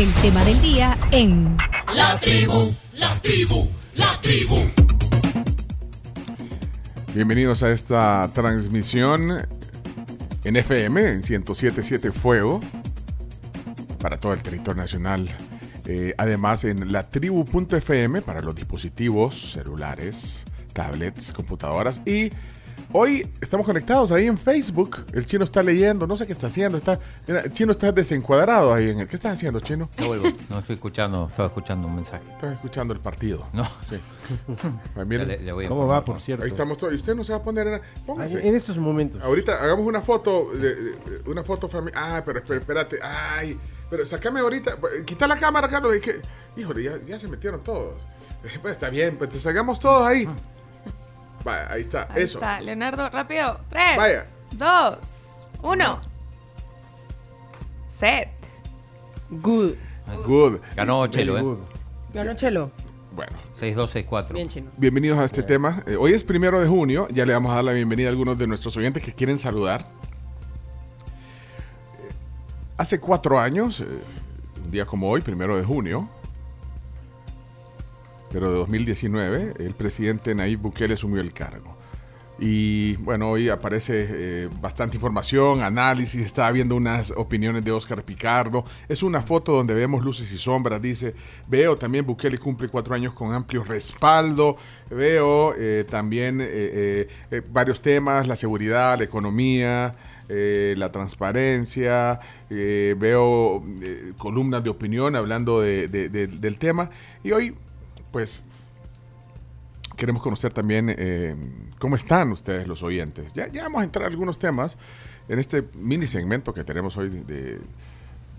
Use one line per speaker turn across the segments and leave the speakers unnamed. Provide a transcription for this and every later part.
el tema del día en
La tribu, la tribu, la tribu.
Bienvenidos a esta transmisión en FM, en 1077 Fuego, para todo el territorio nacional. Eh, además, en la tribu.fm para los dispositivos celulares, tablets, computadoras y Hoy estamos conectados ahí en Facebook. El chino está leyendo, no sé qué está haciendo. Está, mira, el chino está desencuadrado ahí en el. ¿Qué estás haciendo, chino?
No vuelvo. No estoy escuchando, estaba escuchando un mensaje.
Estás escuchando el partido.
No.
Sí. Pues miren,
le- le voy a
¿Cómo
informar.
va, por cierto?
ahí estamos todos. Y usted no se va a poner en. Póngase.
En estos momentos.
Ahorita hagamos una foto, de- de- una foto familiar. Ah, pero espérate. Ay, pero sacame ahorita. Quita la cámara, Carlos. es que- híjole, ya, ya se metieron todos. Pues está bien, pues entonces hagamos todos ahí. Vaya, ahí está.
Ahí
Eso.
está, Leonardo, rápido. Tres,
Vaya.
dos, uno. Set.
Good.
Good.
Ganó Chelo,
Very
¿eh?
good.
Ganó Chelo.
Bueno,
6-2-6-4.
Bien chino.
bienvenidos a este tema. Eh, hoy es primero de junio. Ya le vamos a dar la bienvenida a algunos de nuestros oyentes que quieren saludar. Eh, Hace cuatro años, eh, un día como hoy, primero de junio, pero de 2019, el presidente Nayib Bukele asumió el cargo. Y bueno, hoy aparece eh, bastante información, análisis, estaba viendo unas opiniones de Oscar Picardo. Es una foto donde vemos luces y sombras, dice. Veo también Bukele cumple cuatro años con amplio respaldo. Veo eh, también eh, varios temas, la seguridad, la economía, la transparencia. veo columnas de opinión hablando de- de- de- del tema. Y hoy, pues, queremos conocer también eh, cómo están ustedes los oyentes. Ya, vamos a entrar a algunos temas en este mini segmento que tenemos hoy de,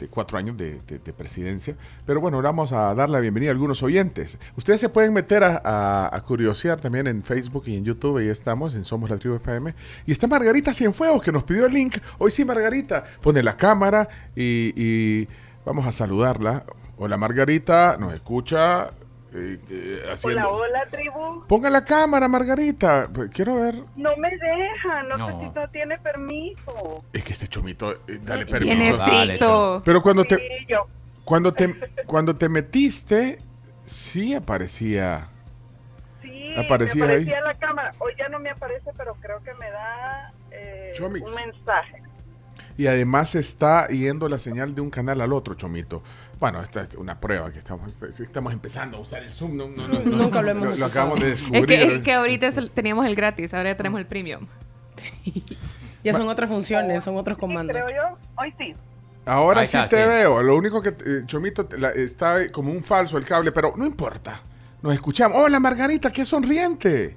cuatro años de, de- de presidencia. Pero bueno, ahora vamos a dar la bienvenida a algunos oyentes. Ustedes se pueden meter a, a- a curiosear también en Facebook y en YouTube. Ahí estamos, en Somos la Tribu FM. Y está Margarita Cienfuegos que nos pidió el link. Hoy sí, Margarita. Pone la cámara y, y vamos a saludarla. Hola Margarita, nos escucha. Eh, eh, haciendo-
Hola, hola, tribu.
Ponga la cámara, Margarita. Quiero ver.
No me deja, no,
No.
sé si no tiene permiso.
Es que este chomito, eh, dale
Bien
permiso.
Dale,
estricto.
Pero cuando
Sí,
te,
yo.
cuando te, cuando te metiste, sí aparecía.
Sí,
Aparecía
me
ahí.
aparecía la cámara. Hoy ya no me aparece, pero creo que me da eh, un mensaje.
Y además está yendo la señal de un canal al otro, chomito. Bueno, esta es una prueba que estamos, estamos empezando a usar el Zoom. No, no, no, no,
Nunca lo hemos
Lo,
usado.
acabamos de
Es
descubrir.
que, es que ahorita es el- teníamos el gratis, ahora ya tenemos el premium.
Ya son otras funciones, son otros
Sí,
comandos.
creo yo. Hoy sí.
Ahora sí te
sí.
veo. Lo único que, eh, Chomito, la- está como un falso el cable, pero no importa. Nos escuchamos. Hola, Margarita, qué sonriente.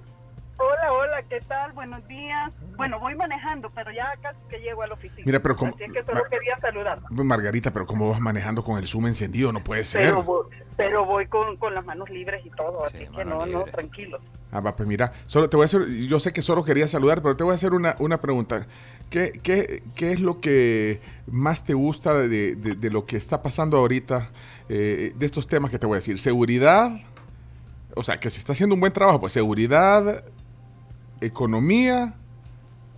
¿Qué tal? Buenos días. Bueno, voy manejando, pero ya casi que llego a la oficina.
Mira, pero como-
Así es que solo quería saludar.
Margarita, pero ¿cómo vas manejando con el Zoom encendido? No puede ser.
Pero, voy- pero voy con, con las manos libres y todo,
Sí,
así que no, no, tranquilo.
Ah, va, pues mira, solo te voy a hacer, yo sé que solo quería saludar, pero te voy a hacer una, una pregunta. ¿Qué, qué, qué es lo que más te gusta de, de- de lo que está pasando ahorita, eh, de estos temas que te voy a decir? ¿Seguridad? O sea, que se está haciendo un buen trabajo, pues seguridad, economía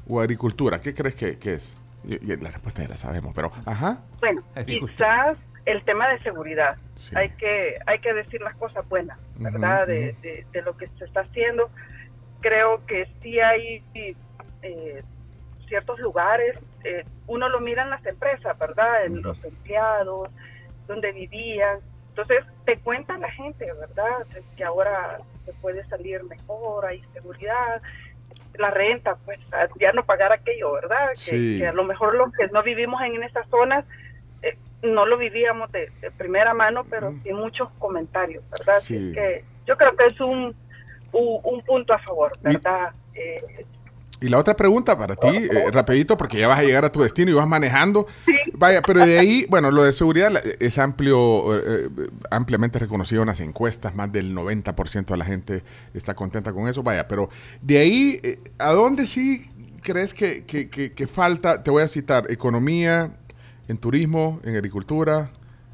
o agricultura. ¿Qué crees que, que es? Y, y la respuesta ya la sabemos, pero, ajá.
Bueno, quizás el tema de seguridad.
Sí.
Hay que hay que decir las cosas buenas, ¿verdad? De, de- de lo que se está haciendo. Creo que sí hay eh, ciertos lugares, eh, uno lo mira en las empresas, ¿verdad? En los empleados, donde vivían. Entonces, te cuenta la gente, ¿verdad? Que ahora se puede salir mejor, hay seguridad. La renta, pues ya no pagar aquello, ¿verdad? Que,
Sí.
que a lo mejor los que no vivimos en esas zonas eh, no lo vivíamos de, de primera mano, pero sí muchos comentarios, ¿verdad?
Sí.
que yo creo que es un, un, un punto a favor, ¿verdad? Eh,
Y la otra pregunta para ti, eh, rapidito, porque ya vas a llegar a tu destino y vas manejando. Vaya, pero de ahí, bueno, lo de seguridad es amplio, eh, eh, ampliamente reconocido en las encuestas, más del 90% de la gente está contenta con eso. Vaya, pero de ahí, eh, ¿a dónde sí crees que, que- que- que falta? Te voy a citar, economía, en turismo, en agricultura,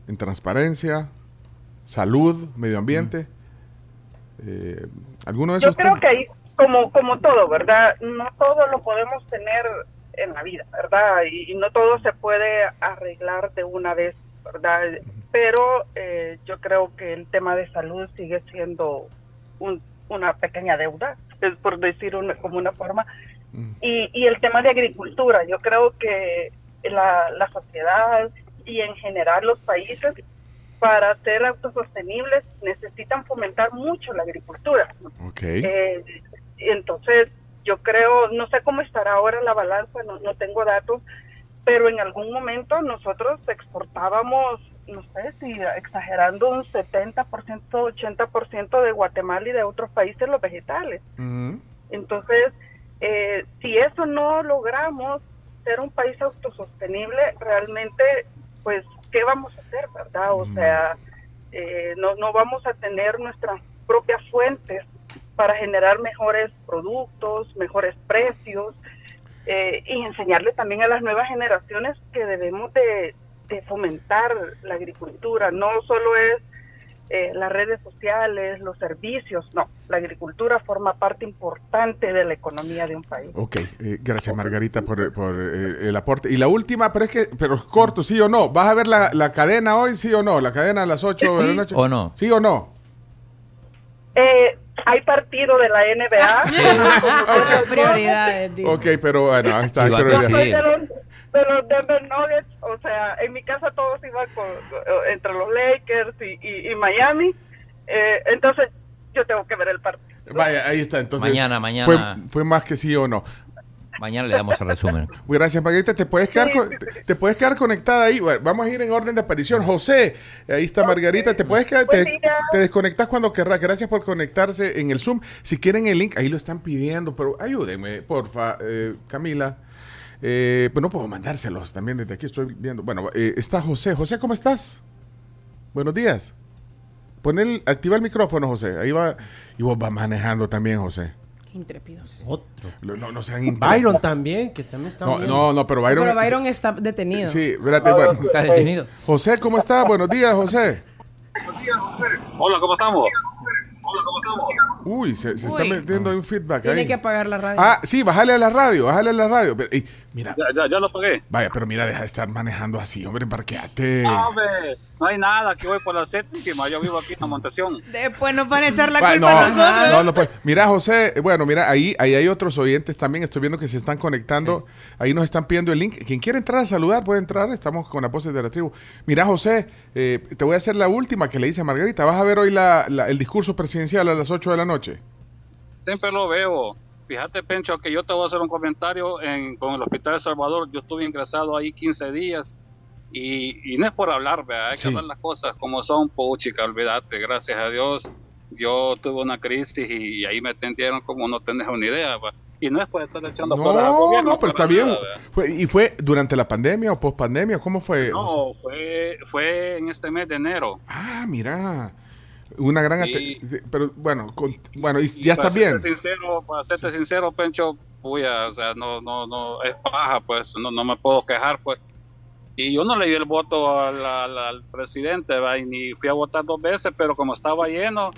en transparencia, salud, medio ambiente. Eh, ¿Alguno de
yo
esos
creo
temas?
que ahí, como, como todo, ¿verdad? No todo lo podemos tener en la vida, ¿verdad? Y, y no todo se puede arreglar de una vez, ¿verdad? pero eh, yo creo que el tema de salud sigue siendo un- una pequeña deuda, es por decir una, como una forma. Y, y el tema de agricultura, yo creo que la, la sociedad y en general los países para ser autosostenibles necesitan fomentar mucho la agricultura.
Ok.
Eh, entonces, yo creo, no sé cómo estará ahora la balanza, no, no tengo datos, pero en algún momento nosotros exportábamos, no sé si exagerando un 70%, 80% de Guatemala y de otros países los vegetales. Entonces, eh, si eso no logramos ser un país autosostenible, realmente, pues, ¿qué vamos a hacer, verdad? O sea, eh, no, no vamos a tener nuestras propias fuentes para generar mejores productos, mejores precios eh, y enseñarle también a las nuevas generaciones que debemos de, de fomentar la agricultura. No solo es eh, las redes sociales, los servicios, no, la agricultura forma parte importante de la economía de un país.
Ok, eh, gracias Margarita por, por, eh, el aporte. Y la última, pero es que, pero es corto, ¿sí o no? ¿Vas a ver la, la cadena hoy, sí o no? ¿La cadena a las 8 de la
¿Sí
noche?
o no?
¿Sí o no?
Hay partido de la NBA.
Prioridades, dice.
Ok, pero bueno, ahí está.
Sí,
Yo soy de los, de los Denver Nuggets, o sea, en mi casa todos iban con, entre los Lakers y, y- y Miami, eh, entonces yo tengo que ver el partido.
Vaya, ahí está. Entonces,
Mañana, mañana.
Fue, fue más que sí o no.
Mañana le damos el resumen.
Gracias, Margarita. ¿Te puedes quedar,
Sí,
con-
sí, sí.
te, te puedes quedar conectada ahí? Bueno, vamos a ir en orden de aparición. José, ahí está Margarita. ¿Te puedes quedar? Te desconectas cuando querrás. Gracias por conectarse en el Zoom. Si quieren el link, ahí lo están pidiendo, pero ayúdenme, porfa, eh, Camila. Eh, pues no puedo mandárselos también desde aquí. Estoy viendo. Bueno, eh, está José. José, ¿cómo estás? Buenos días. Pon el, activa el micrófono, José. Ahí va. Y vos vas manejando también, José.
Intrépidos.
Otro.
No, no, sean
Byron también, que también está
No,
bien.
no, no, pero Byron.
Pero Byron está detenido.
Sí, espérate, bueno.
¿Está detenido?
José, ¿cómo está? Buenos días, José.
Hola, ¿cómo estamos?
Uy, se, se está metiendo un feedback
Tiene
ahí.
que apagar la radio.
Ah, sí, bájale a la radio, bájale a la radio. Pero, mira,
Ya, ya, ya lo pagué.
vaya, pero mira, deja de estar manejando así, hombre, parqueate.
No, hombre, no hay nada, que voy por la séptima, yo vivo aquí en la montación.
Después nos van a echar la culpa
no,
a nosotros.
no, no, pues, mira, José, bueno, mira, ahí, ahí hay otros oyentes también, estoy viendo que se están conectando, ahí nos están pidiendo el link. Quien quiera entrar a saludar puede entrar, estamos con las voces de la tribu. Mira, José, eh, te voy a hacer la última que le dice a Margarita. ¿Vas a ver hoy la- la- el discurso presidencial a las 8 de la noche?
Siempre lo veo. Fíjate, Pencho, que yo te voy a hacer un comentario en, con el Hospital de Salvador. Yo estuve ingresado ahí 15 días y, y no es por hablar, ¿verdad? hay que
Sí.
hablar las cosas como son, puchica, olvídate. Gracias a Dios, yo tuve una crisis y, ahí me atendieron como no tenés una idea. ¿va? Y no es por estar echando flores al
No,
gobierno,
no, pero está bien.
nada, ¿verdad?
Fue- ¿Y fue durante la pandemia o post pandemia? ¿Cómo fue?
No, fue, fue en este mes de enero.
Ah, mira. Una gran...
Sí.
Pero bueno, con- bueno, y
Y
ya está bien.
serte Sincero, para serte sincero, Pencho, puya, o sea, no, no, no, es paja, pues, no, no me puedo quejar, pues. Y yo no le di el voto al, al- al presidente, ¿va? y ni fui a votar dos veces, pero como estaba lleno,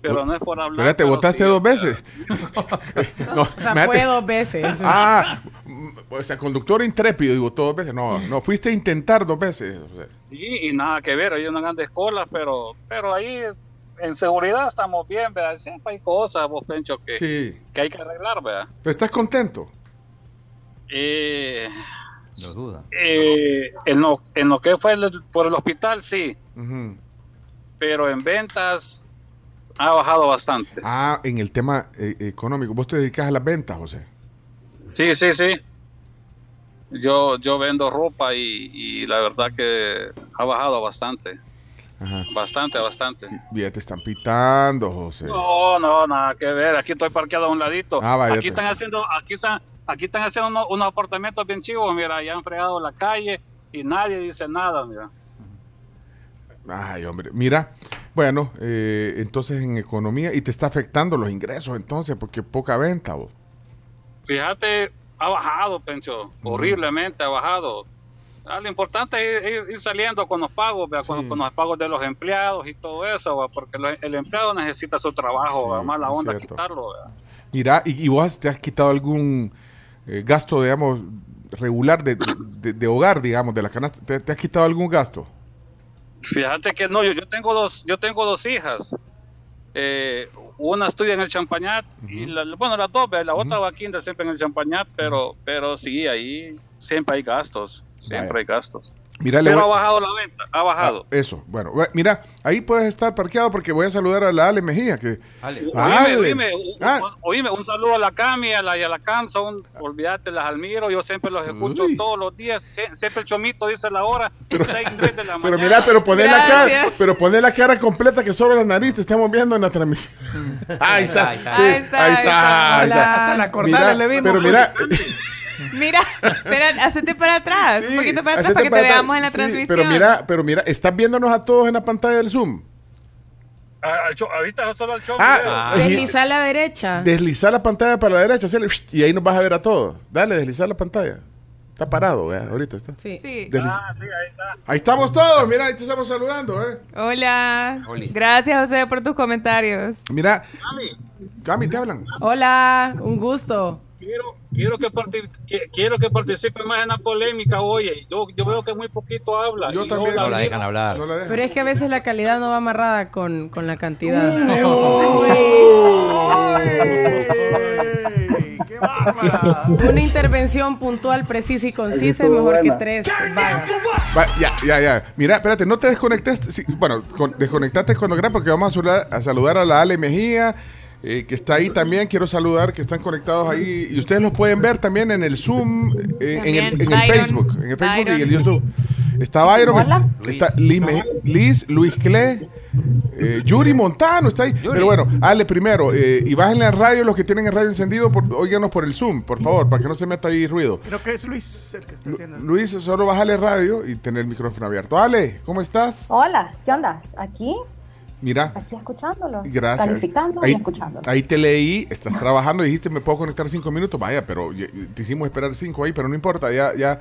pero no es por hablar.
Espérate,
pero
votaste
sí,
dos veces. no,
o sea, fue dos veces.
Ah, mm, o sea, conductor intrépido y votó dos veces. No, no, fuiste a intentar dos veces. o sea.
Sí, y nada que ver, hay una grande escuela, pero, pero ahí en seguridad estamos bien, ¿verdad? Siempre hay cosas, vos, Pencho, que,
Sí.
que hay que arreglar, ¿verdad?
¿Pero estás contento?
Eh,
No duda.
eh, en, lo, en lo que fue el- por el hospital, sí. Pero en ventas ha bajado bastante.
Ah, en el tema eh, económico. ¿Vos te dedicas a las ventas, José?
Sí, sí, sí. Yo, yo vendo ropa y, y la verdad que ha bajado bastante.
Ajá.
Bastante, bastante.
Ya te están pitando, José.
No, no, nada que ver. Aquí estoy parqueado a un ladito.
Ah, vaya
aquí
te-
están haciendo, aquí están, aquí están haciendo unos, unos apartamentos bien chivos. Mira, ya han fregado la calle y nadie dice nada. Mira.
Ay, hombre. Mira, bueno, eh, entonces en economía, y te está afectando los ingresos entonces, porque poca venta, vos.
Fíjate, ha bajado, Pencho. Horriblemente ha bajado. Ah, lo importante es ir, saliendo con los pagos, con, los pagos de los empleados y todo eso, porque lo- el empleado necesita su trabajo,
Sí, es
onda
cierto.
quitarlo.
Mira, y, y vos te has quitado algún eh, gasto, digamos, regular de, de- de hogar, digamos, de la canasta. ¿Te, te has quitado algún gasto?
Fíjate que no, yo, yo tengo dos, yo tengo dos hijas. Eh, una estudia en el Champañat y la- bueno las dos, la otra va a kinder siempre en el Champañat, pero, pero sí ahí siempre hay gastos, siempre
Vaya.
hay gastos.
Mira,
Pero ha
voy-
bajado la venta, ha bajado.
Ah, eso, bueno, mira, ahí puedes estar parqueado porque voy a saludar a la Ale Mejía, que
Ale.
Oíme,
Ale.
oíme, un-
Ah.
oíme, un saludo a la Cami a la, y a la Camsa, un, olvídate, las admiro, yo siempre los escucho
Uy.
todos los días, sie- siempre el chomito dice la hora, seis, tres de la
Pero
mañana.
mira, pero poner la cara, pero poner la cara completa que solo la nariz te estamos viendo en la transmisión. ahí está.
Ahí está.
sí,
Ahí está,
ahí
ahí
está,
está.
ahí está.
Hasta la cordada
Mira,
le vimos.
pero mira,
Mira, espera, hacete para atrás.
sí,
un poquito para atrás para que
para
te
atrás.
veamos en la
Sí,
transmisión.
Pero mira, pero mira, estás viéndonos a todos en la pantalla del Zoom.
Ah, al cho- ahorita solo al show.
Ah,
Ah.
Deslizar a la derecha.
deslizar la pantalla para la derecha, hacerle y ahí nos vas a ver a todos. Dale, deslizar la pantalla. Está parado, vea, ahorita está.
Sí.
Ah, sí, ahí está.
Ahí estamos todos, mira, ahí te estamos saludando, eh.
Hola.
Olis.
Gracias, José, por tus comentarios.
Mira,
Cami,
Cami, te hablan.
Hola, un gusto.
Quiero, quiero, que quiero que participe más en la polémica, oye, yo, yo veo que muy poquito habla.
Yo también.
No la dejan hablar.
No la dejan.
Pero es que a veces la calidad no va amarrada con, con la cantidad.
¡Qué bárbara!
Una intervención puntual, precisa y concisa es mejor que tres.
Va, ya, ya, ya. Mira, espérate, no te desconectes. sí, bueno, con- desconectate cuando quieras porque vamos a saludar a la Ale Mejía, eh, que está ahí también. Quiero saludar, que están conectados ahí. Y ustedes los pueden ver también en el Zoom, eh, en, el, en el
Byron.
Facebook, en el Facebook y en el
Byron.
YouTube. Está Byron,
Hola.
está Liz, Liz, Luis Cle, eh, Yuri Montano está ahí. Pero bueno, Ale, primero, eh, y bájenle a radio los que tienen el radio encendido, por, óiganos por el Zoom, por favor, para que no se meta ahí ruido.
Creo que es Luis el que está haciendo.
Luis, solo bájale radio y tener el micrófono abierto. Ale, ¿cómo estás?
Hola, ¿qué onda? Aquí,
Mira,
aquí escuchándolo.
gracias.
Calificando
ahí,
y escuchándolo.
ahí te leí, estás trabajando, dijiste me puedo conectar cinco minutos. Vaya, pero te hicimos esperar cinco ahí, pero no importa, ya, ya.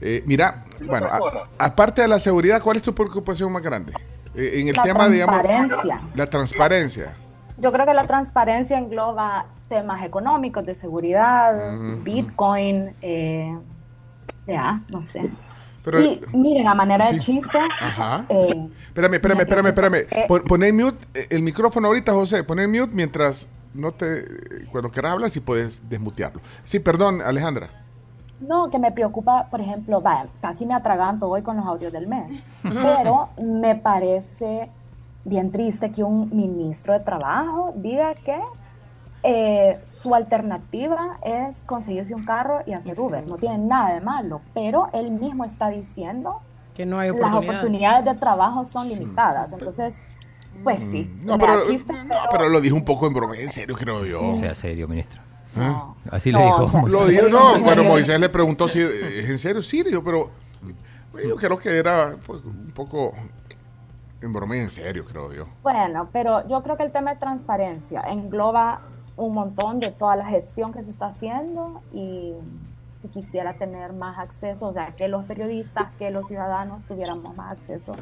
eh, mira, bueno, a- aparte de la seguridad, ¿cuál es tu preocupación más grande? Eh, en el
La
tema, digamos,
transparencia.
la transparencia.
Yo creo que la transparencia engloba temas económicos, de seguridad, Bitcoin, eh, ya, no sé.
Pero,
y miren, a manera de chiste,
Ajá.
eh,
Espérame, espérame, espérame, espérame.
Eh.
Pon, poné mute eh, el micrófono ahorita, José. Poné mute mientras no te. eh, Cuando quieras hablar, si puedes desmutearlo. Sí, perdón, Alejandra.
no, que me preocupa, por ejemplo, vaya, casi me atraganto hoy con los audios del mes, pero me parece bien triste que un ministro de trabajo diga que eh, su alternativa es conseguirse un carro y hacer Uber. No tiene nada de malo, pero él mismo está diciendo
Que no hay
las
oportunidad.
oportunidades de trabajo son limitadas. Entonces, pues sí,
Mm, No, pero, no, lo dijo un poco en broma, en serio, creo yo.
Sea serio, ministro.
no.
Así
No,
le
o
dijo.
sea,
Lo dijo, no, bueno. Moisés le preguntó si eh, es en serio, sí, dijo, pero yo creo que era pues, un poco en broma y en serio, creo yo.
Bueno, pero yo creo que el tema de transparencia engloba un montón de toda la gestión que se está haciendo y, y quisiera tener más acceso, o sea, que los periodistas, que los ciudadanos tuviéramos más acceso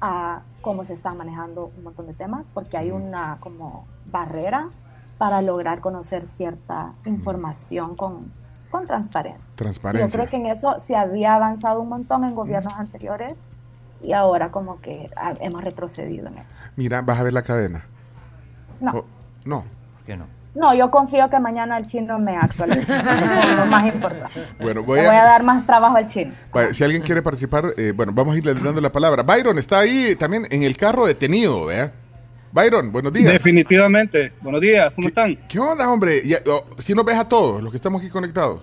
a cómo se están manejando un montón de temas, porque hay una como barrera para lograr conocer cierta información con, con transparencia. Yo
Transparencia.
creo que en eso se había avanzado un montón en gobiernos anteriores y ahora como que hemos retrocedido en eso.
Mira, vas a ver la cadena.
No,
Oh, no.
¿Por qué no?
no, yo confío que mañana el chino me actualice. Lo más importante.
Bueno, voy
a dar más trabajo al chino.
Si alguien quiere participar, eh, bueno, vamos a irle dando la palabra. Byron está ahí también en el carro detenido, ¿vea? Byron, buenos días.
Definitivamente. Buenos días, ¿cómo están?
¿Qué onda, hombre? si nos ves a todos los que estamos aquí conectados.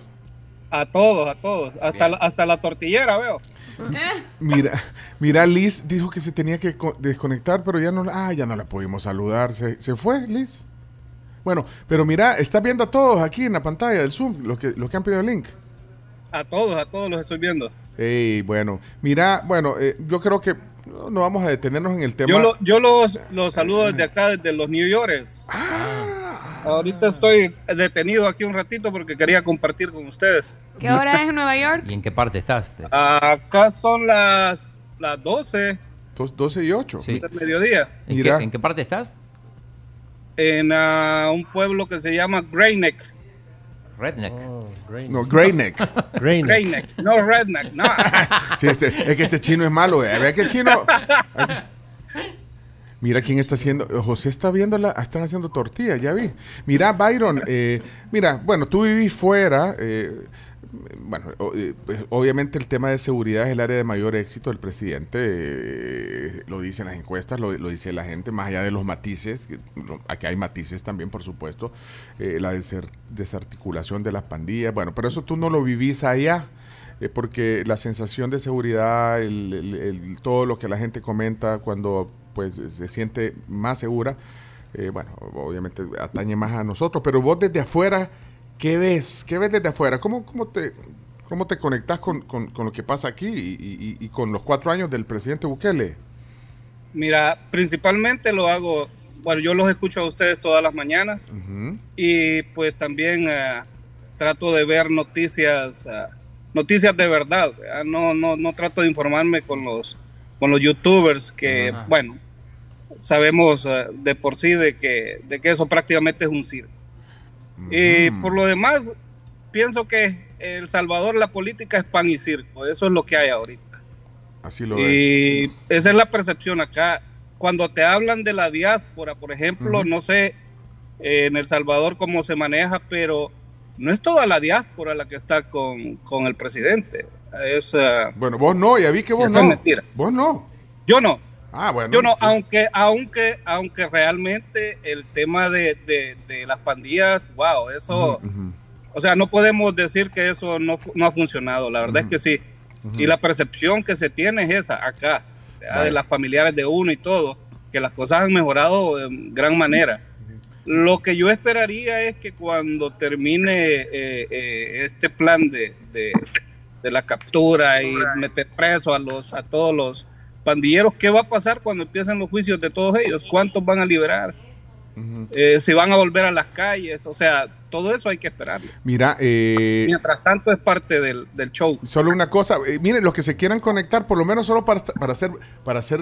A todos, a todos. Hasta la, hasta la tortillera veo.
Mira, mira, Liz dijo que se tenía que co- desconectar, pero ya no, la- ah, ya no la pudimos saludar. ¿Se, se fue, Liz? Bueno, pero mira, está viendo a todos aquí en la pantalla del Zoom, los que, los que han pedido el link.
A todos, a todos los estoy viendo.
Ey, bueno, mira, bueno, eh, yo creo que no, vamos a detenernos en el tema.
Yo, lo- yo los, los saludo desde acá, desde los New Yorkers. Ahorita estoy detenido aquí un ratito porque quería compartir con ustedes.
¿Qué hora es en Nueva York?
¿Y en qué parte estás?
Acá son las, las 12
Dos- 12 y 8.
Sí.
del mediodía
¿En,
Mira.
qué, en qué parte estás?
En ah, un pueblo que se llama Greyneck.
Redneck.
No, Greyneck.
Greyneck, no redneck, no.
Sí, este- es que este chino es malo. eh. Vea que el chino. Mira quién está haciendo. José está viendo la. Están haciendo tortillas, ya vi. Mira, Byron. eh, mira, bueno, tú vivís fuera. eh, bueno, eh, pues, obviamente el tema de seguridad es el área de mayor éxito del presidente. eh, lo dicen las encuestas, lo, dice la gente, más allá de los matices. que, Aquí hay matices también, por supuesto. eh, la desarticulación de las pandillas. Bueno, pero eso tú no lo vivís allá. porque la sensación de seguridad, todo lo que la gente comenta cuando pues se siente más segura, bueno, obviamente atañe más a nosotros, pero vos desde afuera, ¿qué ves? ¿Qué ves desde afuera? ¿Cómo, cómo te cómo te conectas con, con- con lo que pasa aquí y, y- y con los cuatro años del presidente Bukele?
Mira, principalmente lo hago, bueno, yo los escucho a ustedes todas las mañanas y pues también eh, trato de ver noticias, eh, noticias de verdad. No, no, no trato de informarme con los, con los youtubers que, bueno, sabemos eh, de por sí de que, de que eso prácticamente es un circo. Y
Ujú.
por lo demás, pienso que El Salvador la política es pan y circo, eso es lo que hay ahorita.
Así lo.
Y esa es la percepción acá. Cuando te hablan de la diáspora, por ejemplo, no sé eh, en El Salvador cómo se maneja, pero no es toda la diáspora la que está con, con el presidente. Es, ah,
Bueno, vos no, ya vi que vos
es
no.
mentira.
Vos no.
yo no,
Ah, bueno.
yo no,
sí.
aunque, aunque, aunque realmente el tema de, de- de las pandillas, wow, eso, o sea, no podemos decir que eso no, no ha funcionado, la verdad es que sí. Y la percepción que se tiene es esa, acá, de las familiares de uno y todo, que las cosas han mejorado en gran manera. Lo que yo esperaría es que cuando termine eh, eh, este plan de, de- de la captura y meter preso a los a todos los pandilleros, ¿qué va a pasar cuando empiecen los juicios de todos ellos? ¿Cuántos van a liberar? Eh, si van a volver a las calles, o sea, todo eso hay que esperarlo.
Mira, eh,
Mientras tanto es parte del, del show.
Solo una cosa, eh, miren, los que se quieran conectar, por lo menos solo para, para hacer para hacer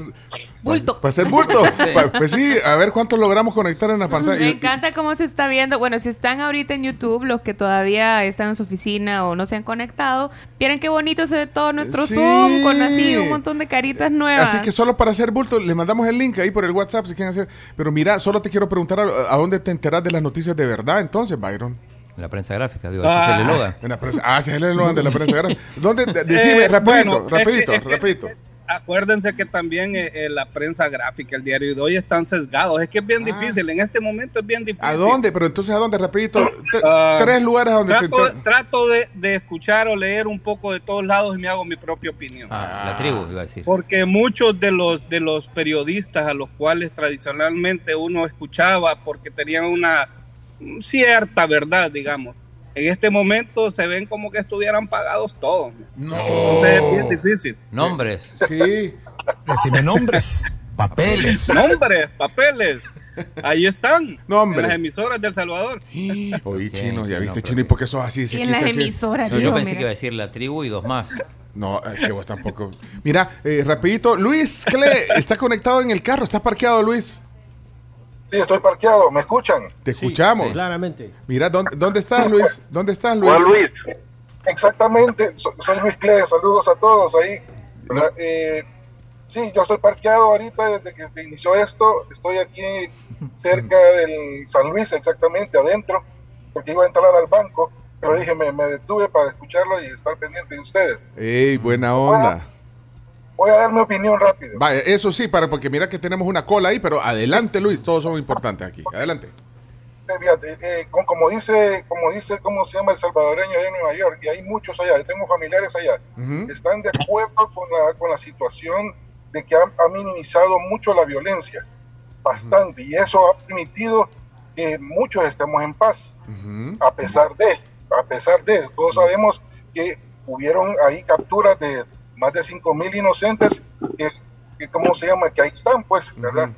Bulto.
Para, hacer bulto. Pa- pues sí, a ver cuántos logramos conectar en la pantalla.
Me encanta cómo se está viendo. Bueno, si están ahorita en YouTube, los que todavía están en su oficina o no se han conectado, miren qué bonito se ve todo nuestro
Sí.
Zoom con así un montón de caritas nuevas.
Así que solo para hacer bulto, le mandamos el link ahí por el WhatsApp si quieren hacer. Pero mira, solo te quiero preguntar a, a dónde te enteras de las noticias de verdad, entonces, Byron.
En la prensa gráfica, digo,
Ah.
así.
Ah, ese es el eslogan de la prensa. gráfica. ¿Dónde? De- Decime,
Eh,
rapidito,
bueno,
rapidito,
que- es que-
rapidito.
es que acuérdense que también eh, eh, la prensa gráfica, el diario de hoy están sesgados. Es que es bien
Ah.
difícil, en este momento es bien difícil.
¿A dónde? Pero entonces, ¿a dónde? Rapidito.
Ah,
tres lugares donde te
Trato,
enteras.
trato de, de escuchar o leer un poco de todos lados y me hago mi propia opinión.
Ah, la tribu, iba a decir.
Porque muchos de los de los periodistas a los cuales tradicionalmente uno escuchaba porque tenían una cierta verdad, digamos, en este momento se ven como que estuvieran pagados todos. Entonces es bien difícil.
Nombres.
Sí.
Decime nombres, papeles.
Nombres, papeles. Ahí están.
Nombre.
En las emisoras del Salvador.
Oye, chino, ya viste, chino, ¿y por qué sos así? Si
Y en las
está
emisoras,
No, yo pensé
mira.
que iba a decir la tribu y dos más.
No, es que vos tampoco. Mira, eh, rapidito, Luis, ¿qué le- está conectado en el carro? ¿Estás parqueado, Luis?
Sí, estoy parqueado, ¿me escuchan?
Te escuchamos.
Claramente.
Mira, ¿dónde, dónde estás, Luis? ¿Dónde estás, Luis?
Juan Luis. Exactamente, so- soy Luis Cle, saludos a todos ahí. Eh, sí, yo estoy parqueado ahorita desde que se inició esto, estoy aquí cerca del San Luis, exactamente, adentro, porque iba a entrar al banco, pero dije, me, me detuve para escucharlo y estar pendiente de ustedes.
Ey, buena onda.
Voy a dar mi opinión rápido.
Vaya, eso sí, para, porque mira que tenemos una cola ahí, pero adelante, Luis, todos son importantes aquí. Adelante.
Eh, eh, con- como dice, como dice, ¿cómo se llama el salvadoreño en Nueva York? Y hay muchos allá, yo tengo familiares allá.
Ujú.
están de acuerdo con la, con la situación de que ha, ha minimizado mucho la violencia, bastante, y eso ha permitido que muchos estemos en paz,
Ujú.
a pesar de, a pesar de, todos sabemos que hubieron ahí capturas de más de 5 mil inocentes, que, que, ¿cómo se llama? Que ahí están, pues, ¿verdad?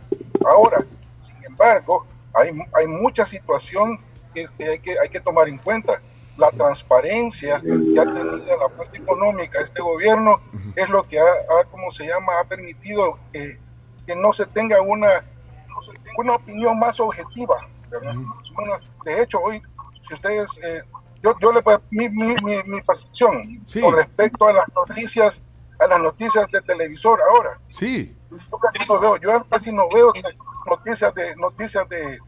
Ahora, sin embargo, hay, hay mucha situación que, que hay que hay que tomar en cuenta. La transparencia que ha tenido en la parte económica este gobierno es lo que ha, ha, ¿cómo se llama?, ha permitido que, que no se tenga una, no se tenga una opinión más objetiva, ¿verdad? De hecho, hoy, si ustedes eh, yo, yo le mi, mi, mi, mi percepción
Sí.
con respecto a las noticias, a las noticias de televisor ahora.
Sí.
Yo casi no veo, yo casi no veo noticias de noticias de,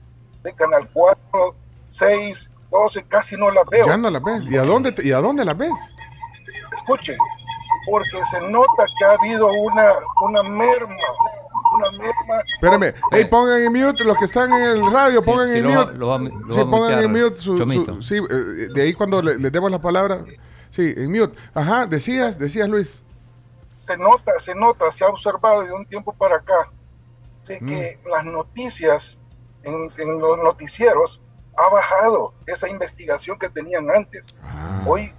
de Canal 4, 6, 12, casi no las veo.
Ya no las ves. ¿Y a dónde, te- y a dónde las ves?
Escuchen, porque se nota que ha habido una, una merma, una merma.
Espérame. Hey, pongan en mute los que están en el radio, pongan
sí,
en
lo
mute.
lo va- lo
sí,
va
pongan en mute su- sí, eh, de ahí cuando le, les demos la palabra. Sí, en mute. Ajá, decías, decías Luis.
Se nota, se nota, se ha observado de un tiempo para acá de
Mm.
que las noticias en, en los noticieros ha bajado esa investigación que tenían antes.
Ah.
Hoy,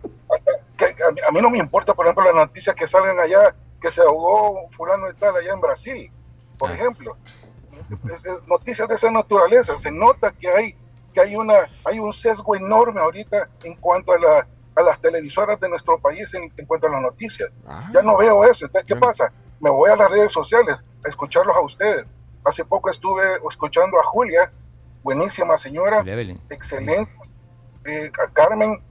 que a, mí- a mí no me importa, por ejemplo, las noticias que salgan allá, que se ahogó fulano y tal allá en Brasil, por
Ah.
ejemplo. Noticias de esa naturaleza. Se nota que hay que hay una hay un sesgo enorme ahorita en cuanto a la a las televisoras de nuestro país en, en cuanto a las noticias.
Ah.
Ya no veo eso. Entonces, ¿qué pasa? Me voy a las redes sociales a escucharlos a ustedes. Hace poco estuve escuchando a Julia, buenísima señora, excelente. Eh, a Carmen,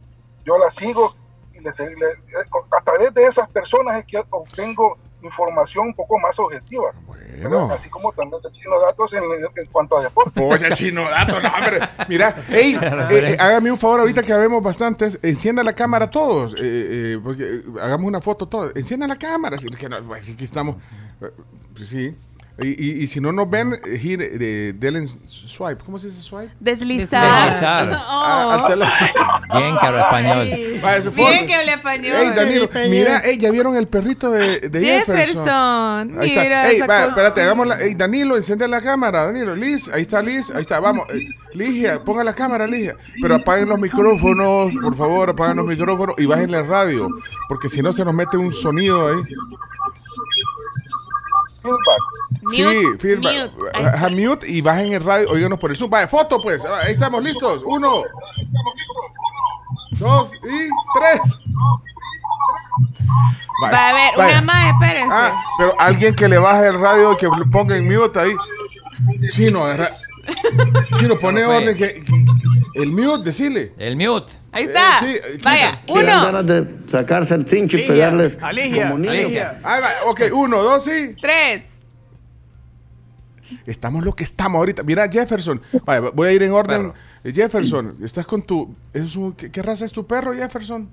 yo la sigo y les- le- a través de esas personas es que obtengo información un poco más objetiva.
Bueno.
Así como también de chino datos en, en cuanto a deporte.
Oye, chino dato, no, hombre. Mira, ey, eh, eh, hágame un favor ahorita que vemos bastantes. Encienda la cámara todos. eh, eh, porque eh, hagamos una foto todos. Encienda la cámara. Así que, no, pues, sí que estamos. pues sí. Y, y- y si no nos ven, eh, gire, eh, denle swipe. ¿Cómo se dice swipe?
Deslizar.
Deslizar.
Ah, al teléfono.
Bien que habla español.
Ese
Bien que habla español.
Ey, Danilo, mira, ey, ya vieron el perrito de, de Jefferson.
Jefferson,
Ahí está.
mira
Ey, va, espérate, hagamos la. Ey, Danilo, enciende la cámara, Danilo. Liz, ahí está Liz, ahí está, vamos. Eh, Ligia, ponga la cámara, Ligia. Pero apaguen los micrófonos, por favor, apaguen los micrófonos y bajen la radio. Porque si no se nos mete un sonido ahí. Sí,
Mute,
feedback.
mute.
Ajá, mute y bajen el radio. Óiganos por el Zoom. Vaya, foto pues. Ahí estamos listos. Uno, dos y tres. Vaya,
Va a haber
vaya.
una más, espérense.
Ah, pero alguien que le baje el radio, que lo ponga en mute ahí. Chino, Chino, pone
No fue.
orden. Que, que- el mute, decile.
El mute.
Ahí está.
sí, eh,
Vaya, uno,
ganas de sacarse el cincho y
Aligia,
pegarle
Aligia,
como niños.
Va, ok, uno, dos y.
tres.
Estamos lo que estamos ahorita. Mira, Jefferson. Vaya, voy a ir en orden. Eh, Jefferson, estás con tu. es un- ¿qué, qué raza es tu perro, Jefferson?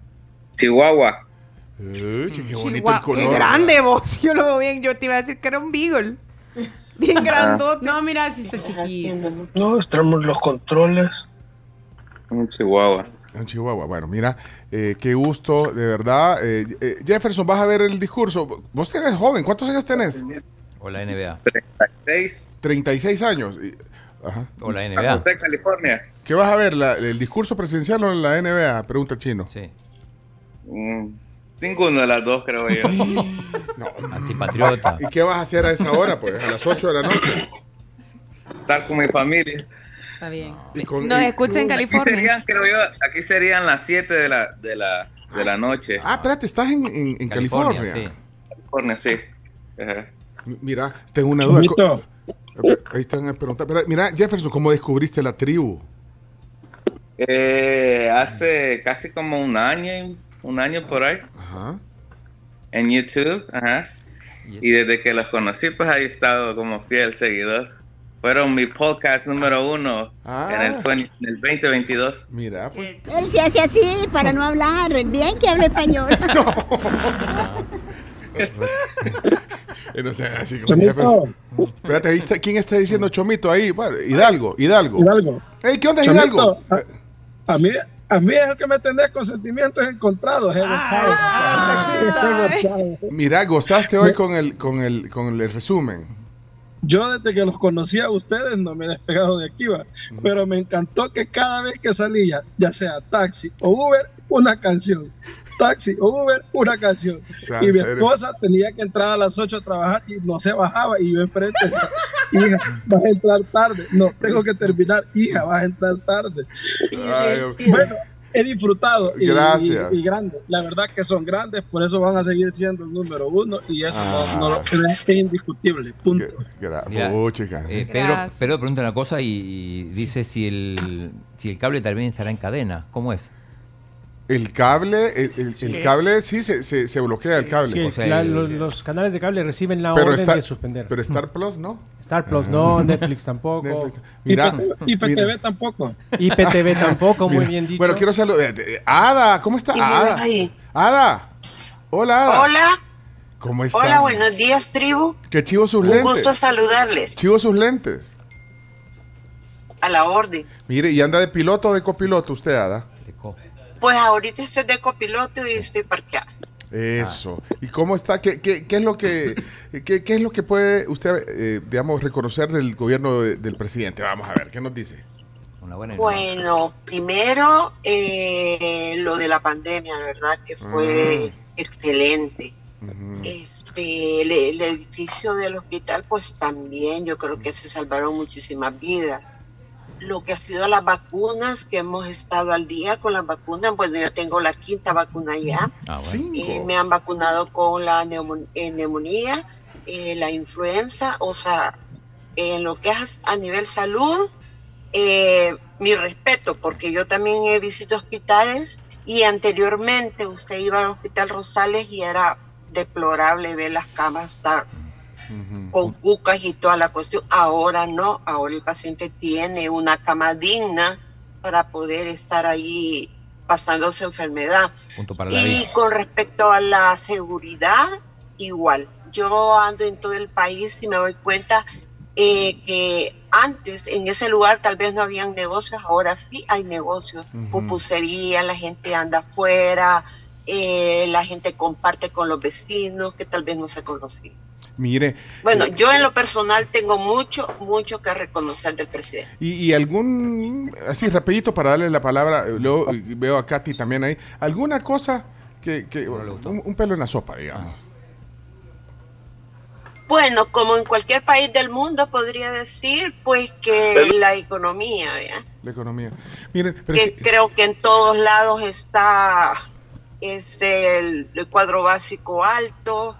Chihuahua.
Qué bonito
Chihuahua,
el color.
Qué grande vos. Yo lo veo bien. Yo te iba a decir que era un beagle. Bien grandote.
No, mira, si está chiquito.
No, tenemos los controles.
Un chihuahua.
Un chihuahua. Bueno, mira, eh, qué gusto, de verdad. Eh, eh, Jefferson, vas a ver el discurso. Vos te ves joven. ¿Cuántos años tenés?
O la NBA.
36.
36 años. Y- Ajá.
O la NBA.
José, California.
¿Qué vas a ver? la- ¿El discurso presidencial o la NBA? Pregunta el chino.
Sí.
Mm, ninguno de las dos, creo yo.
Antipatriota.
¿Y qué vas a hacer a esa hora? Pues a las 8 de la noche.
Estar con mi familia.
Está bien.
Y con-
Nos
y-
escucha en
Aquí
California.
serían, creo yo, aquí serían las 7 de la, de la, de la noche.
Ah, espérate, estás en, en- en California.
sí.
California, sí. Ajá.
M- Mira, tengo una duda. Co- Ahí están preguntando. Pero Mira, Jefferson, ¿cómo descubriste la tribu?
Eh, hace casi como un año, un año por ahí,
Ajá.
en YouTube, ajá. Y desde que los conocí, pues ahí he estado como fiel seguidor. Fueron mi podcast número uno
Ah.
en, el 20 en el 2022.
Mira, pues.
Él se hace así para no hablar. Bien que habla español.
No sé, así como Jefferson. Espérate, ahí está- ¿quién está diciendo Chomito ahí? Bueno, Hidalgo, Hidalgo.
Hidalgo.
Ey, ¿qué onda,
Chomito,
Hidalgo?
A, a mí, a mí es el que me tenés con sentimientos encontrados. He gozado. He gozado.
Mira, gozaste hoy con el, con el, con el resumen.
Yo desde que los conocí a ustedes no me he despegado de aquí, va. pero me encantó que cada vez que salía, ya sea taxi o Uber, una canción. Taxi o Uber, una canción.
sea,
y mi
serio.
esposa tenía que entrar a las 8 a trabajar y no se bajaba y yo enfrente, hija, vas a entrar tarde. No, tengo que terminar, hija, vas a entrar tarde.
Ay,
Bueno, he disfrutado y,
Gracias.
y- y grandes. La verdad que son grandes, por eso van a seguir siendo el número uno y eso
Ah.
no, no- es indiscutible. Punto.
Mira, eh, Pedro. Pedro pregunta una cosa y, y dice si el, si el cable también estará en cadena. ¿Cómo es?
El cable, el, el- el cable sí se, se, se bloquea el cable.
Sí, la- los, los canales de cable reciben la
Pero
orden
Star-
de suspender.
pero Star Plus no.
Star Plus no, Netflix tampoco.
Mira,
IPTV
mira.
tampoco.
IPTV tampoco, muy bien dicho.
Bueno, quiero saludar. eh, Ada, ¿cómo está?
Sí,
Ada. Ada. Hola, Ada.
Hola,
¿Cómo está?
hola, buenos días, tribu.
Qué chivo sus
Un
lentes.
gusto saludarles.
Chivo sus lentes.
A la orden.
Mire, ¿y anda de piloto o de copiloto usted, Ada?
Pues ahorita estoy de copiloto y estoy parqueada.
Eso. ¿Y cómo está? ¿Qué, qué, qué es lo que qué, qué es lo que puede usted, eh, digamos, reconocer del gobierno de- del presidente? Vamos a ver, ¿qué nos dice?
Una buena
Bueno, primero eh, lo de la pandemia, ¿verdad? Que fue excelente. Este, el, el edificio del hospital, pues también yo creo que se salvaron muchísimas vidas. Lo que ha sido las vacunas, que hemos estado al día con las vacunas, bueno, yo tengo la quinta vacuna ya. Eh, me han vacunado con la eh, neumonía, eh, la influenza, o sea, en lo que es a nivel salud, eh, mi respeto, porque yo también he visitado hospitales y anteriormente usted iba al hospital Rosales y era deplorable ver las camas tan- con cucas y toda la cuestión. Ahora no, ahora el paciente tiene una cama digna para poder estar ahí pasando su enfermedad.
Para
Y con respecto a la seguridad, igual. Yo ando en todo el país y me doy cuenta eh, que antes en ese lugar tal vez no habían negocios, ahora sí hay negocios. Pupusería, la gente anda afuera, eh, la gente comparte con los vecinos que tal vez no se conocían.
Mire,
Bueno, yo en lo personal tengo mucho, mucho que reconocer del presidente.
y, y algún, así rapidito para darle la palabra, eh, luego eh, veo a Katy también ahí, alguna cosa que, que un, un pelo en la sopa, digamos.
Bueno, como en cualquier país del mundo podría decir, pues que la economía, ¿verdad?
La economía. Miren, pero
que creo que en todos lados está este el, el cuadro básico alto.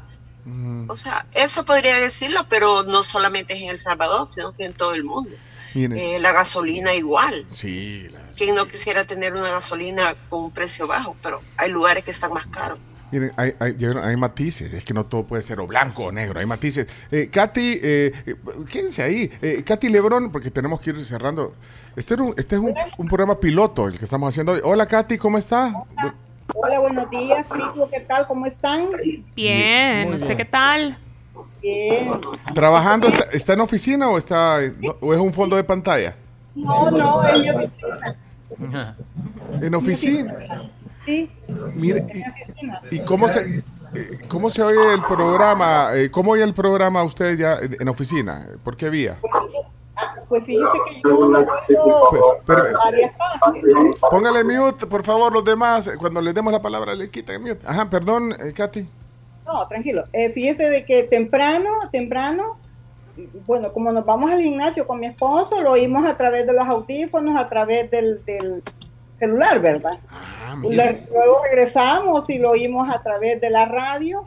O sea, eso podría decirlo, pero no solamente es en El Salvador, sino que en todo el mundo. Eh, la gasolina igual.
sí, la-
¿Quién no quisiera tener una gasolina con un precio bajo? Pero hay lugares que están más caros.
Miren, hay, hay, hay matices, es que no todo puede ser o blanco o negro, hay matices. Eh, Katy, eh, eh, quédense ahí. Eh, Katy Lebrón, porque tenemos que ir cerrando. Este, era un- este es un, un programa piloto el que estamos haciendo hoy. Hola Katy, ¿cómo está?
Hola, buenos días, ¿qué tal? ¿Cómo están?
Bien, ¿usted
bien.
qué tal?
Bien.
¿Trabajando? ¿Está, está en oficina o, está, o es un fondo de pantalla?
No, no, en mi oficina.
En oficina.
Sí.
Mire, ¿y, y cómo se... eh, ¿Cómo se oye el programa? Eh, ¿Cómo oye el programa usted ya en, en oficina? ¿Por qué vía?
Pues fíjese que yo no puedo
Pero- pero-
varias partes.
Póngale mute, por favor, los demás. Cuando les demos la palabra, le quitan mute. Ajá, perdón, eh, Katy.
No, tranquilo. Eh, fíjese de que temprano, temprano, bueno, como nos vamos al gimnasio con mi esposo, lo oímos a través de los audífonos, a través del, del celular, ¿verdad? Le- luego regresamos y lo oímos a través de la radio,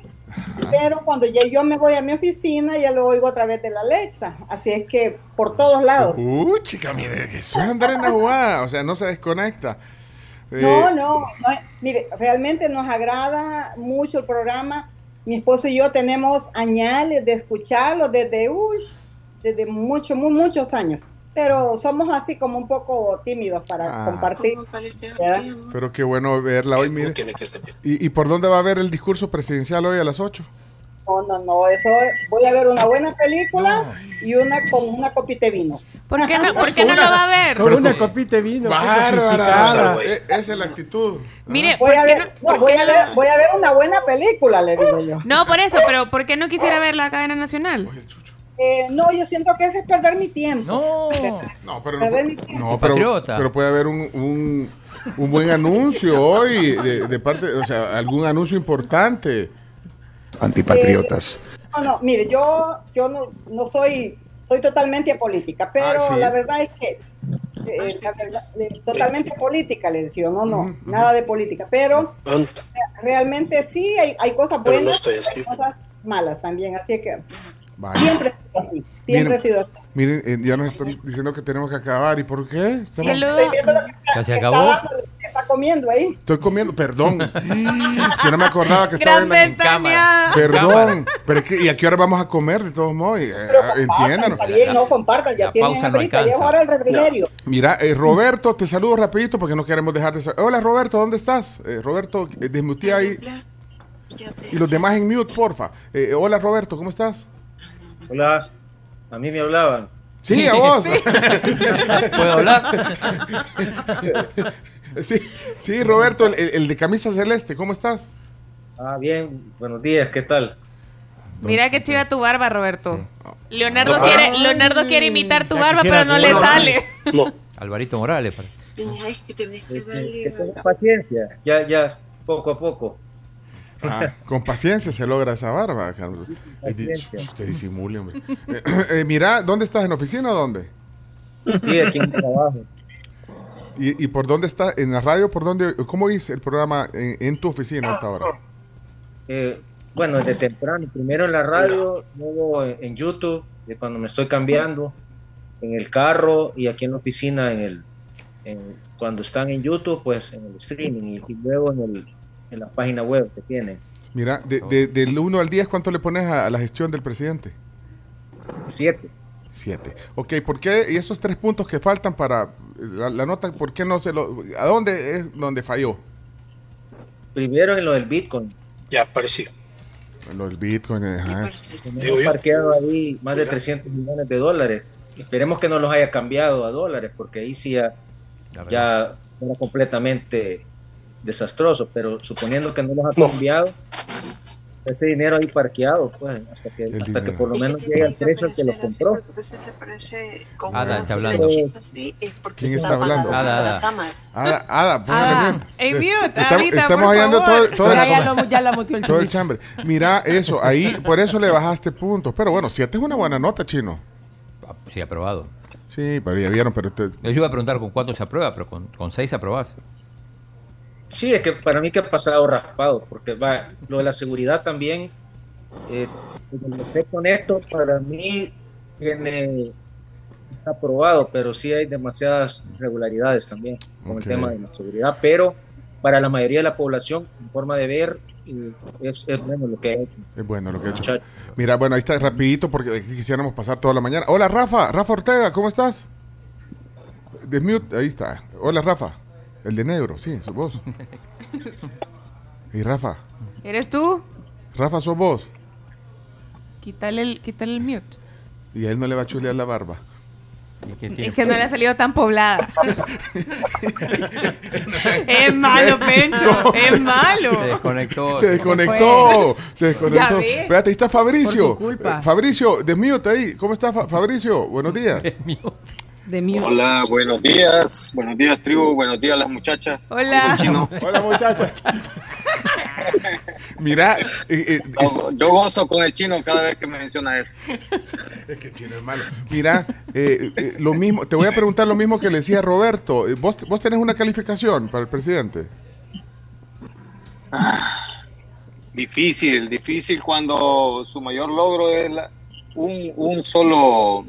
pero cuando ya yo me voy a mi oficina ya lo oigo a través de la Alexa, así es que por todos lados.
Uh, chica, mire, eso es andar en la jugada. O sea, no se desconecta. Eh,
No, no, no, mire, realmente nos agrada mucho el programa. Mi esposo y yo tenemos añales de escucharlo desde, uy, desde mucho, muy, muchos años. Pero somos así como un poco tímidos para
Ah.
compartir.
Pero qué bueno verla hoy, mire. ¿Y, y por dónde va a ver el discurso presidencial hoy a las 8?
No, no, no, eso voy a ver una buena película y una con una copita de vino.
¿Por qué no, por qué no lo va a ver?
Con una copita de vino.
Bárbara. E- Esa es la actitud.
Mire,
Voy
¿por
a ver,
no-
no,
por
voy a ver, voy a ver una buena película, le digo yo.
No, por eso, pero ¿por qué no quisiera ver la cadena nacional?
Eh, no, yo siento que ese es perder mi tiempo.
No,
no, pero
perder mi tiempo.
No, pero,
Patriota.
pero puede haber un, un, un buen anuncio hoy de, de parte, o sea, algún anuncio importante.
Antipatriotas.
No, no, mire, yo, yo no, no soy, soy totalmente apolítica, pero
Ah, sí.
la verdad es que eh, la verdad, eh, totalmente política, le decía, no, no, nada de política, pero realmente sí hay, hay cosas
Pero no
buenas,
así.
hay cosas malas también, así que
Vaya.
siempre ha sido así, siempre
Miren,
ha sido así.
Miren, eh, ya nos están diciendo que tenemos que acabar. ¿Y por qué? Estamos-
Ya se acabó.
está comiendo ahí.
Estoy comiendo, perdón. Yo no me acordaba que estaba
Gran
en la
ventaneada.
Perdón, pero es que, ¿y a qué hora vamos a comer de todos modos? Eh, Entiéndanos.
Está bien, no compartan, ya
La
tienen
pausa no
hambrita, ya es
alcanza.
hora del refrigerio.
Mira, eh, Roberto, te saludo rapidito porque no queremos dejar de... Hola Roberto, ¿dónde estás? Eh, Roberto, eh, desmutea ahí. Y los demás en mute, porfa. Eh, hola Roberto, ¿cómo estás?
Hola, a mí me hablaban.
Sí, a vos.
¿Puedo hablar?
sí, sí, Roberto, el, el de camisa celeste, ¿cómo estás?
Ah, bien, buenos días, ¿qué tal?
Mira qué chiva tu barba, Roberto. Leonardo,
Ah.
quiere, Leonardo quiere imitar tu barba, pero no le sale.
Alvarito Morales. pare-
Ay, que tenés que darle.
Que tenga paciencia, ya, ya, poco a poco.
Ah, con paciencia se logra esa barba, Carlos.
Paciencia.
Usted disimule, hombre. Eh, eh, mira, ¿dónde estás? ¿En oficina o dónde?
Sí, aquí en el trabajo.
¿Y, y por dónde estás? ¿En la radio? ¿Por dónde? ¿Cómo hice el programa en, en tu oficina hasta ahora?
Eh, bueno, desde temprano, primero en la radio, luego en, en YouTube, de cuando me estoy cambiando, en el carro y aquí en la oficina, en el, en- cuando están en YouTube, pues en el streaming y luego en, el, en la página web que tienen.
Mira, de- de- del 1 al 10, ¿cuánto le pones a, a la gestión del presidente?
Siete.
Siete. Ok, ¿por qué? Y esos tres puntos que faltan para la, la nota, ¿por qué no se lo... ¿A dónde es donde falló?
Primero en lo del Bitcoin.
Ya apareció.
Lo del Bitcoin, ajá.
Parqueado ahí más de 300 millones de dólares. Esperemos que no los haya cambiado a dólares, porque ahí sí ya, ya era completamente desastroso. Pero suponiendo que no los ha cambiado, ese dinero ahí parqueado, pues, hasta que, hasta que por lo menos llegue al precio al que lo compró.
Ada está hablando.
¿Quién está hablando?
Ada, Ada.
Ada, Ada, póngale
Ada, en mute,
estamos, estamos hallando todo, todo el,
Ya, ya lo- ya la el
todo el
chambre.
Mira eso, ahí, por eso le bajaste puntos. Pero bueno, siete es una buena nota, chino.
Sí, aprobado.
Sí, pero ya vieron, pero usted...
Yo iba a preguntar con cuánto se aprueba, pero con, con seis aprobás.
Sí, es que para mí que ha pasado raspado, porque va, lo de la seguridad también, eh, con esto, para mí tiene, está aprobado, pero sí hay demasiadas irregularidades también con el tema de la seguridad, pero para la mayoría de la población, en forma de ver, es, es bueno lo que ha hecho.
Es bueno lo que ha hecho. Mira, bueno, ahí está rapidito porque aquí quisiéramos pasar toda la mañana. Hola, Rafa. Rafa Ortega, ¿cómo estás? Desmute, ahí está. Hola, Rafa. El de negro, sí, sos vos. Y Rafa.
¿Eres tú?
Rafa, sos vos.
Quítale el, quítale el mute.
Y a él no le va a chulear la barba.
Es que no le ha salido tan poblada. es malo, Pencho. Es malo.
Se desconectó.
Se desconectó. Se desconectó. Espérate, ahí está Fabricio.
Por su culpa.
Fabricio, ahí. ¿Cómo está Fa- Fabricio? Buenos días.
De.
Hola, buenos días. Buenos días, tribu. Buenos días, las muchachas.
Hola.
Chino.
Hola, muchachas. Mira, eh, eh,
Yo, yo gozo con el chino cada vez que me menciona eso.
Es que chino es malo. Mira, eh, eh, lo mismo, te voy a preguntar lo mismo que le decía Roberto. ¿Vos, vos tenés una calificación para el presidente?
Difícil, difícil cuando su mayor logro es la- un, un solo,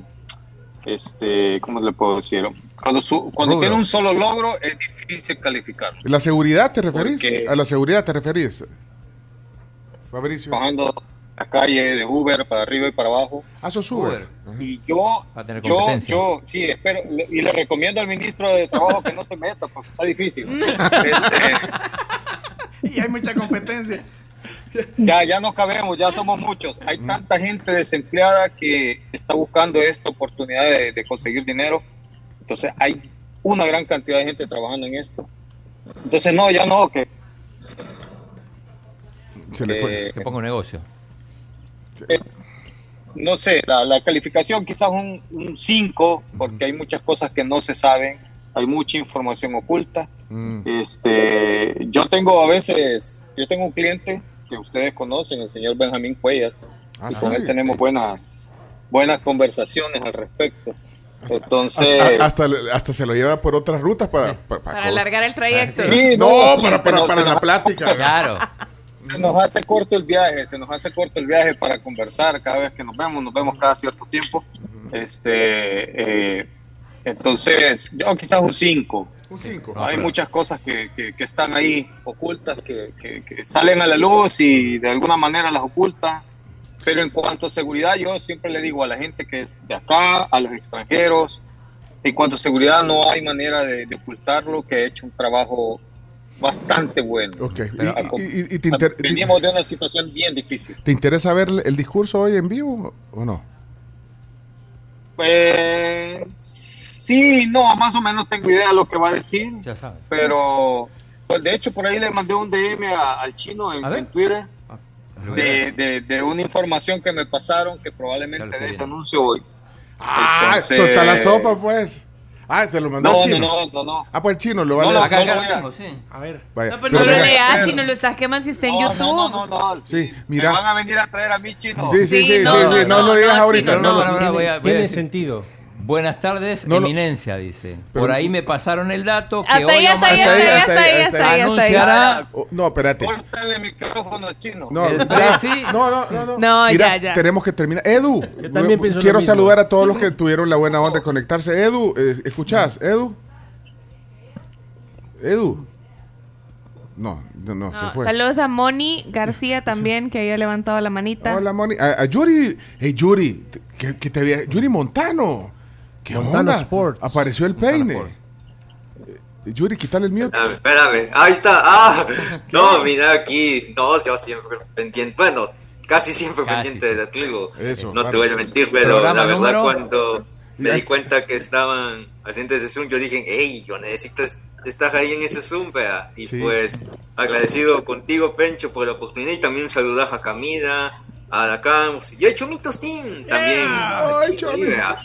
este, ¿cómo le puedo decir? Cuando, su, cuando tiene un solo logro es difícil calificarlo.
¿La seguridad te referís?
Porque-
¿A la seguridad te referís? Fabricio.
Bajando la calle de Uber para arriba y para abajo.
Ah, sos Uber.
Y yo, yo, yo, sí, espero, le- y le recomiendo al ministro de Trabajo que no se meta, porque está difícil. Este,
Y hay mucha competencia.
Ya, ya no cabemos, ya somos muchos. Hay tanta gente desempleada que está buscando esta oportunidad de, de conseguir dinero. Entonces hay una gran cantidad de gente trabajando en esto. Entonces no, ya no, que
Se le fue.
Eh,
Que pongo negocio.
no sé, la, la calificación quizás un 5, porque hay muchas cosas que no se saben, hay mucha información oculta.
Mm.
Este, yo tengo a veces, yo tengo un cliente que ustedes conocen, el señor Benjamín Cuellar,
Ah,
y con
sí.
él tenemos buenas, buenas conversaciones al respecto. Entonces,
Hasta, hasta, hasta se lo lleva por otras rutas para... Para,
Para alargar el trayecto.
Sí,
no,
no, sí,
para, para, para la
nos-
plática.
Claro.
se nos hace corto el viaje, se nos hace corto el viaje para conversar cada vez que nos vemos, nos vemos cada cierto tiempo. Este, eh, Entonces, yo quizás un 5.
Un 5.
Hay muchas cosas que, que- que están ahí ocultas, que, que- que salen a la luz y de alguna manera las ocultan. Pero en cuanto a seguridad, yo siempre le digo a la gente que es de acá, a los extranjeros, en cuanto a seguridad no hay manera de, de ocultarlo, que he hecho un trabajo bastante bueno.
Ok.
Pero,
Y- y- y- y te inter-
venimos de una situación bien difícil.
¿Te interesa ver el discurso hoy en vivo o no?
Eh, sí, no, más o menos tengo idea de lo que va a decir.
Ya sabes.
Pero, pues de hecho, por ahí le mandé un DM a- al chino en, Twitter
lo
de, de- de una información que me pasaron que probablemente dé ese anuncio hoy.
Ah,
Entonces-
solta la sopa, pues. Ah, se lo mandó
No,
al
no,
chino.
no, no, no.
Ah, pues el chino lo va
No,
a
no,
leer.
acá- acá lo tengo,
sí.
A ver.
Vaya,
No, pero no lo leas, chino, lo estás quemando si está en YouTube.
No, no, no, no.
Sí,
Me
mira.
van a venir a traer a mí, chino.
Sí, sí, sí, sí, sí,
no,
no,
no,
lo digas
no,
ahorita.
chino,
no,
No,
no,
no, no, voy a, voy
Tiene sentido.
Buenas tardes,
No lo-
eminencia, dice.
Pero-
Por ahí me pasaron el dato que
Hasta
hoy Omar
hasta ahí,
Hasta
hasta
ahí,
ahí,
hasta
hasta ahí, hasta ahí.
anunciará
no, espérate.
Córtale el micrófono chino.
No,
El
mira,
presi-
no, no, no, no.
No,
Mira,
ya, ya.
tenemos que terminar. Edu, quiero
mismo.
saludar a todos los que tuvieron la buena onda de conectarse. Edu, eh, ¿escuchás? Edu. Edu. No, no, no, se fue.
saludos a Moni García también, que había levantado la manita.
Hola, Moni. A, a Yuri. Hey, Yuri. Que, que te había- Yuri Montano. ¿Qué
Montano
onda?
Sports.
Apareció el peine. Eh, Yuri, quítale el mío.
Espérame, espérame. Ahí está. Ah, no, mira aquí. No, yo siempre pendiente. Bueno, casi siempre
Casi,
pendiente
sí.
de Atligo.
Eso,
No
vale.
te voy a mentir, pero
Programa
la verdad,
número-
cuando me di cuenta que estaban haciendo ese Zoom, yo dije, hey, yo necesito es- estar ahí en ese Zoom, vea. Y
Sí.
pues, agradecido contigo, Pencho, por la oportunidad. Y también saludar a Camila, a la Camus y a Chomitos Team también.
Ay,
Sí,
Chomi.
vea.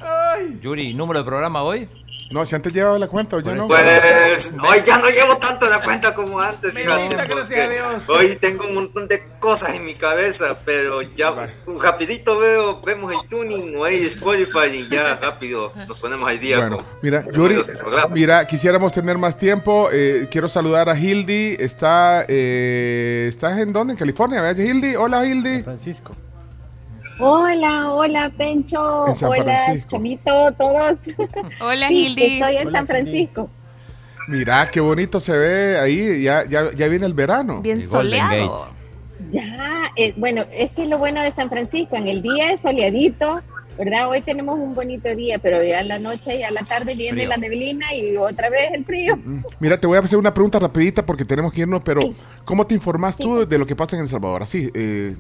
Yuri, ¿número de programa hoy?
No, si antes llevaba la cuenta o ya no.
Pues hoy ya no llevo tanto la cuenta como antes, fíjate,
Bendita,
porque
gracias a Dios.
hoy tengo un montón de cosas en mi cabeza, pero ya pues, rapidito veo, vemos el tuning o el Spotify y ya rápido nos ponemos al día.
Bueno,
con-
mira,
con
Yuri, mira, quisiéramos tener más tiempo. eh, quiero saludar a Hildy. Está, eh, ¿estás en dónde? En California, ¿verdad, Hildy? Hola, Hildy.
Francisco.
Hola, hola Pencho, hola. Chomito, todos.
Hola,
Sí,
Hildy.
Estoy en
Hola,
San Francisco.
Mira, qué bonito se ve ahí. Ya, ya, ya viene el verano.
Bien
El
soleado.
Ya, eh, bueno, es que lo bueno de San Francisco, en el día es soleadito, ¿verdad? Hoy tenemos un bonito día, pero ya en la noche y a la tarde viene
Frío.
la neblina y otra vez el frío.
Mira, te voy a hacer una pregunta rapidita porque tenemos que irnos, pero ¿cómo te informas tú de lo que pasa en El Salvador? Así, eh,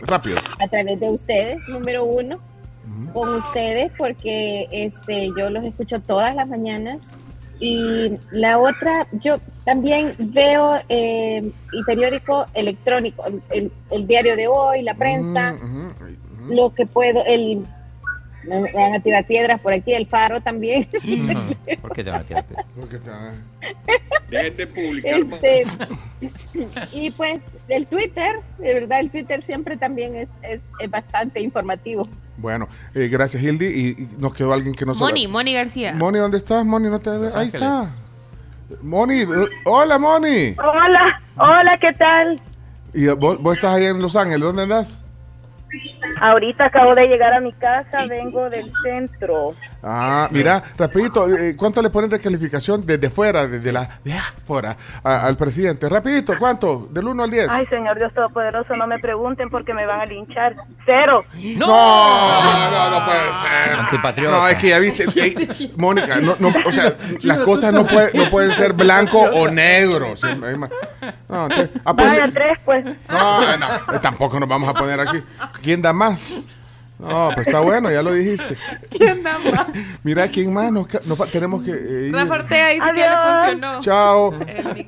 rápido.
a través de ustedes, número uno, con ustedes, porque este, yo los escucho todas las mañanas. Y la otra, yo también veo eh, el periódico electrónico, el, el- diario de hoy, la prensa, lo que puedo, el me me van a tirar piedras por aquí, el faro también.
¿Por qué te van a tirar piedras?
Porque te-
Dejen de publicar,
Este, y pues el Twitter, de verdad, el Twitter siempre también es, es, es bastante informativo.
Bueno, eh, gracias, Hildy. Y, y nos quedó alguien que no se
Moni, Moni García.
Moni, ¿dónde estás? Moni, no te veo. Ahí está. Moni, eh, hola, Moni.
Hola, hola, ¿qué tal?
¿Y vos, vos estás ahí en Los Ángeles? ¿Dónde andás?
Ahorita acabo de llegar a mi casa, vengo del centro.
Ah, mira, rapidito, eh, ¿cuánto le pones de calificación desde fuera, desde la de afuera, a- al presidente? Rapidito, ¿cuánto? Del 1 al 10.
Ay, Señor Dios Todopoderoso, no me pregunten porque me van a linchar. Cero.
No, no, no, no puede ser.
Antipatriota.
No, es que ya viste, Mónica, no, no, o sea, las cosas no, puede- no pueden ser blanco o negro. sí, no,
Vaya, tres, pues.
no, no, tampoco nos vamos a poner aquí. ¿Quién da más? No, pues está bueno, ya lo dijiste.
¿Quién da más?
Mira, ¿quién más? Nos, nos tenemos que eh, ir.
Rafa Ortega dice que le funcionó.
Chao.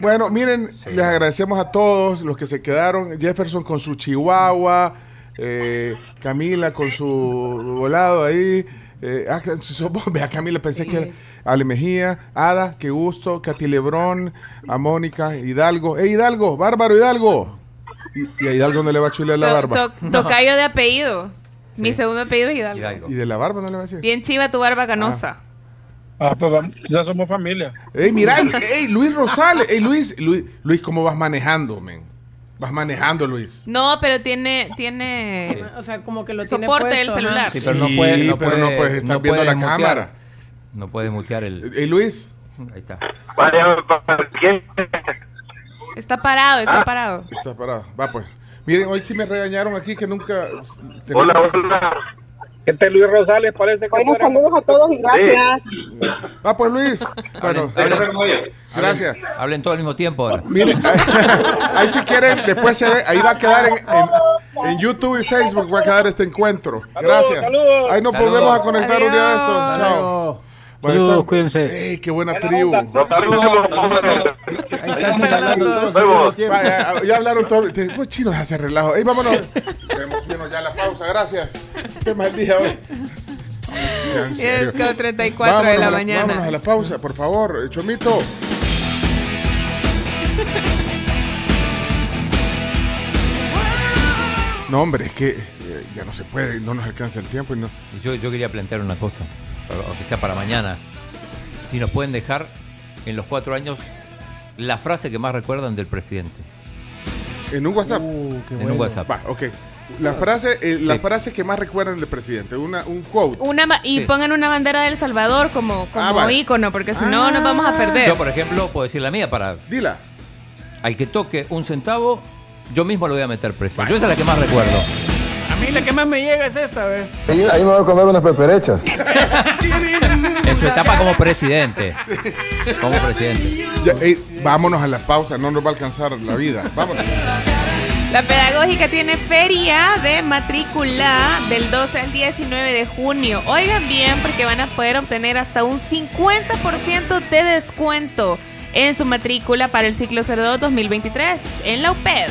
Bueno, miren, les agradecemos a todos los que se quedaron. Jefferson con su chihuahua, eh, Camila con su volado ahí. Eh, ah, vea, Camila, pensé que era Ale Mejía, Ada, qué gusto, Katy Lebrón, a Mónica, Hidalgo. ¡Eh, Hidalgo! ¡Bárbaro Hidalgo! Y, y a Hidalgo no le va a chulear la
To-
barba.
to- tocayo de apellido. Mi segundo apellido es Hidalgo.
Y de la barba no le va a decir.
Bien chiva tu barba canosa.
Ah, pues vamos, ya somos familia.
Ey, mira, ey, Luis Rosales. Ey, Luis, Luis, Luis, ¿cómo vas manejando, men? Vas manejando, Luis.
No, pero tiene, tiene
O sea, como que lo tiene
soporte
puesto,
del
ajá.
celular.
Sí, pero no puedes, no
pero no
puedes-
puedes estar
no
viendo la
puedes mutear.
cámara.
No puede mutear el.
¿Y Luis?
Ahí está.
Está parado, está
Ah.
parado.
Está parado. Va pues. Miren, hoy sí me regañaron aquí que nunca.
Hola, hola. Este Luis Rosales parece que
Bueno,
fuera-
saludos a todos y gracias.
Va pues Luis. Bueno, gracias.
Hablen todo al mismo tiempo ahora.
Miren, ahí, ahí si quieren, después se ve, ahí va a quedar en, en- en YouTube y Facebook, va a quedar este encuentro. Gracias.
saludos.
Ahí nos
Saludos.
volvemos a conectar un día de estos.
Adiós.
Chao. Bueno,
Saludos,
está-
cuídense.
¡Ey, qué buena tribu! Ya hablaron todos. te- Pues chinos hace relajo. Ey, vámonos. Tenemos lleno ya la pausa. Gracias. Tema del día hoy. Sea en serio.
Es con 34 de
Vámonos
la
a
mañana.
Vámonos a la pausa, por favor. Chomito. No, hombre, es que eh, ya no se puede, no nos alcanza el tiempo y no.
Yo, yo quería plantear una cosa, aunque sea para mañana. Si nos pueden dejar en los cuatro años la frase que más recuerdan del presidente.
En un WhatsApp.
en un WhatsApp.
Va, ok. La frase, eh, la frase que más recuerdan del presidente, una, un quote.
Una ma- y
Sí.
pongan una bandera del Salvador como, como
Ah, vale.
ícono, porque si no nos vamos a perder.
Yo, por ejemplo, puedo decir la mía para.
Dila.
Al que toque un centavo, yo mismo lo voy a meter preso. Yo esa es la que más recuerdo.
Mí la que más me llega es esta, ¿ves?
Ahí, ahí me voy a comer unas peperechas.
En su etapa como presidente. Como presidente.
Ya, ey, vámonos a la pausa, no nos va a alcanzar la vida. Vámonos.
La pedagógica tiene feria de matrícula del 12 al 19 de junio. Oigan bien porque van a poder obtener hasta un 50% de descuento en su matrícula para el ciclo 02 2023 en la UPED.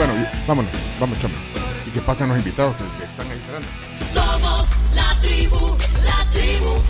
Bueno, vámonos, vamos, chamo. Y que pasen los invitados que, están ahí esperando.
Somos la tribu, la tribu.